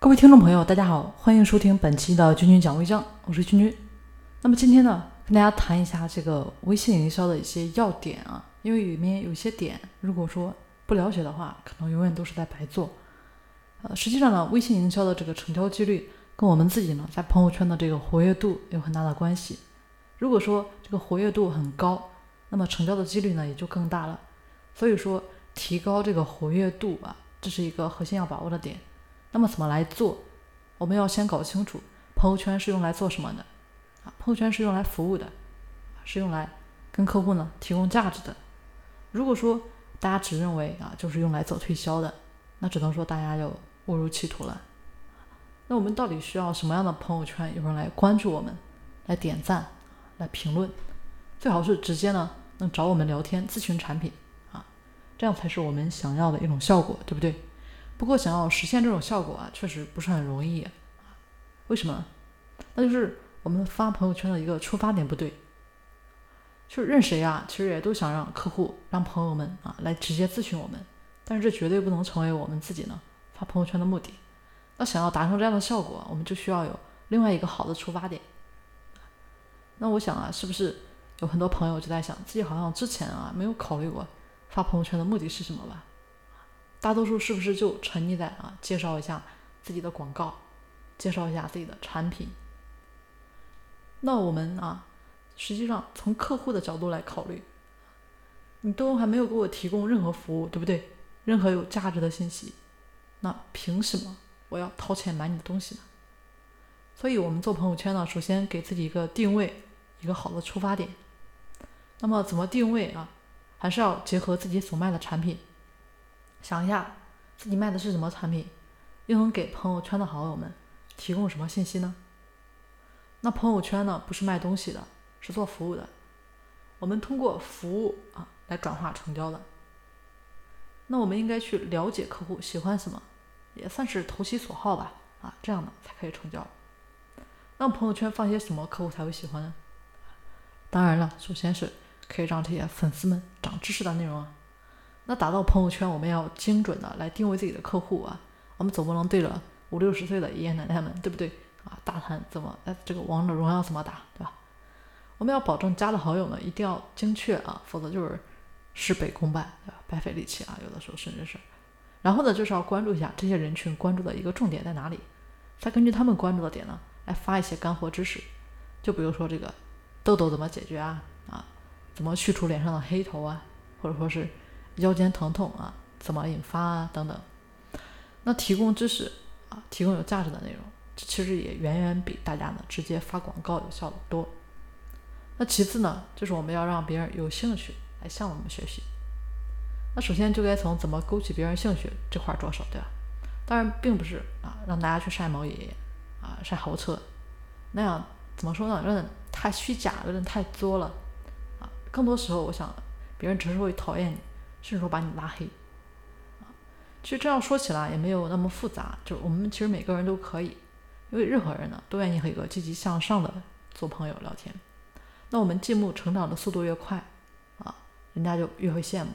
各位听众朋友，大家好，欢迎收听本期的君君讲微商，我是君君。那么今天呢，跟大家谈一下这个微信营销的一些要点啊，因为里面有些点，如果说不了解的话，可能永远都是在白做。呃，实际上呢，微信营销的这个成交几率跟我们自己呢在朋友圈的这个活跃度有很大的关系。如果说这个活跃度很高，那么成交的几率呢也就更大了。所以说，提高这个活跃度啊，这是一个核心要把握的点。那么怎么来做？我们要先搞清楚朋友圈是用来做什么的啊？朋友圈是用来服务的，是用来跟客户呢提供价值的。如果说大家只认为啊就是用来做推销的，那只能说大家就误入歧途了。那我们到底需要什么样的朋友圈有人来关注我们，来点赞，来评论？最好是直接呢能找我们聊天咨询产品啊，这样才是我们想要的一种效果，对不对？不过，想要实现这种效果啊，确实不是很容易。为什么？那就是我们发朋友圈的一个出发点不对。就任谁啊，其实也都想让客户、让朋友们啊来直接咨询我们，但是这绝对不能成为我们自己呢发朋友圈的目的。那想要达成这样的效果，我们就需要有另外一个好的出发点。那我想啊，是不是有很多朋友就在想，自己好像之前啊没有考虑过发朋友圈的目的是什么吧？大多数是不是就沉溺在啊介绍一下自己的广告，介绍一下自己的产品？那我们啊，实际上从客户的角度来考虑，你都还没有给我提供任何服务，对不对？任何有价值的信息，那凭什么我要掏钱买你的东西呢？所以，我们做朋友圈呢，首先给自己一个定位，一个好的出发点。那么，怎么定位啊？还是要结合自己所卖的产品。想一下，自己卖的是什么产品，又能给朋友圈的好友们提供什么信息呢？那朋友圈呢，不是卖东西的，是做服务的。我们通过服务啊来转化成交的。那我们应该去了解客户喜欢什么，也算是投其所好吧。啊，这样呢才可以成交。那朋友圈放些什么客户才会喜欢呢？当然了，首先是可以让这些粉丝们长知识的内容啊。那打造朋友圈，我们要精准的来定位自己的客户啊。我们总不能对着五六十岁的爷爷奶奶们，对不对啊？大谈怎么哎这个王者荣耀怎么打，对吧？我们要保证加的好友呢一定要精确啊，否则就是事倍功半，对吧？白费力气啊，有的时候甚至是。然后呢，就是要关注一下这些人群关注的一个重点在哪里，再根据他们关注的点呢，来发一些干货知识。就比如说这个痘痘怎么解决啊？啊，怎么去除脸上的黑头啊？或者说是。腰间疼痛啊，怎么引发啊？等等，那提供知识啊，提供有价值的内容，这其实也远远比大家呢直接发广告有效的多。那其次呢，就是我们要让别人有兴趣来向我们学习。那首先就该从怎么勾起别人兴趣这块着手，对吧？当然，并不是啊，让大家去晒毛爷爷啊，晒豪车，那样怎么说呢？有点太虚假，有点太作了啊。更多时候，我想别人只是会讨厌你。甚至说把你拉黑，啊，其实这样说起来也没有那么复杂，就我们其实每个人都可以，因为任何人呢都愿意和一个积极向上的做朋友聊天。那我们进步成长的速度越快，啊，人家就越会羡慕。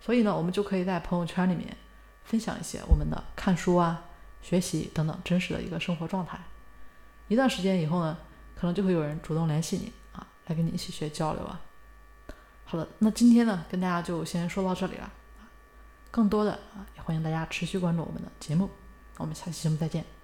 所以呢，我们就可以在朋友圈里面分享一些我们的看书啊、学习等等真实的一个生活状态。一段时间以后呢，可能就会有人主动联系你啊，来跟你一起学交流啊。好的，那今天呢，跟大家就先说到这里了。更多的啊，也欢迎大家持续关注我们的节目。我们下期节目再见。